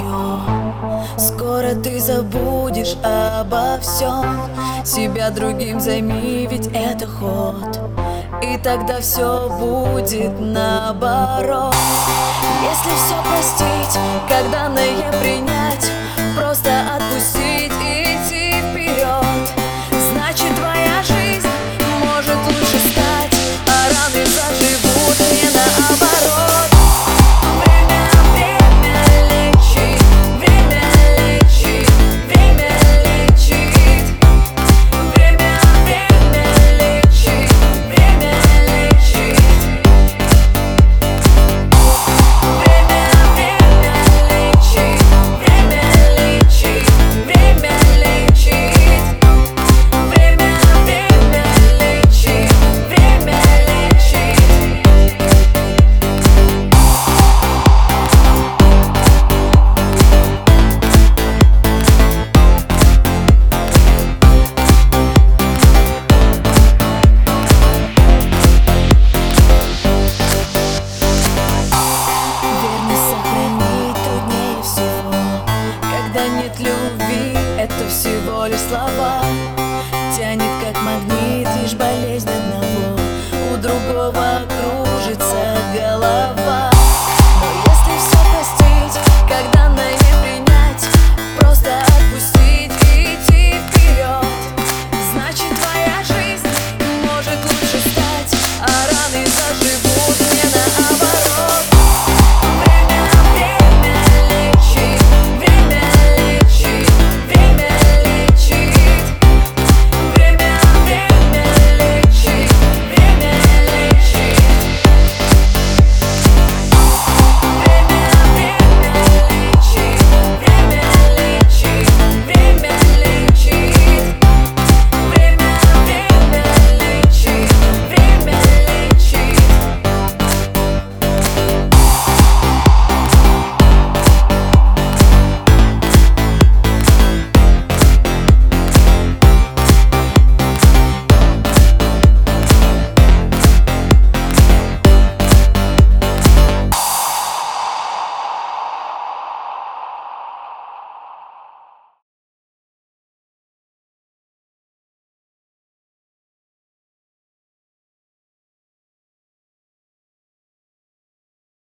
ее Скоро ты забудешь обо всем. Себя другим займи, ведь это ход. И тогда все будет наоборот. Если все простить, как данное принять Просто отпусти всего лишь слова Тянет как магнит лишь болезнь одного. У другого кружится голова.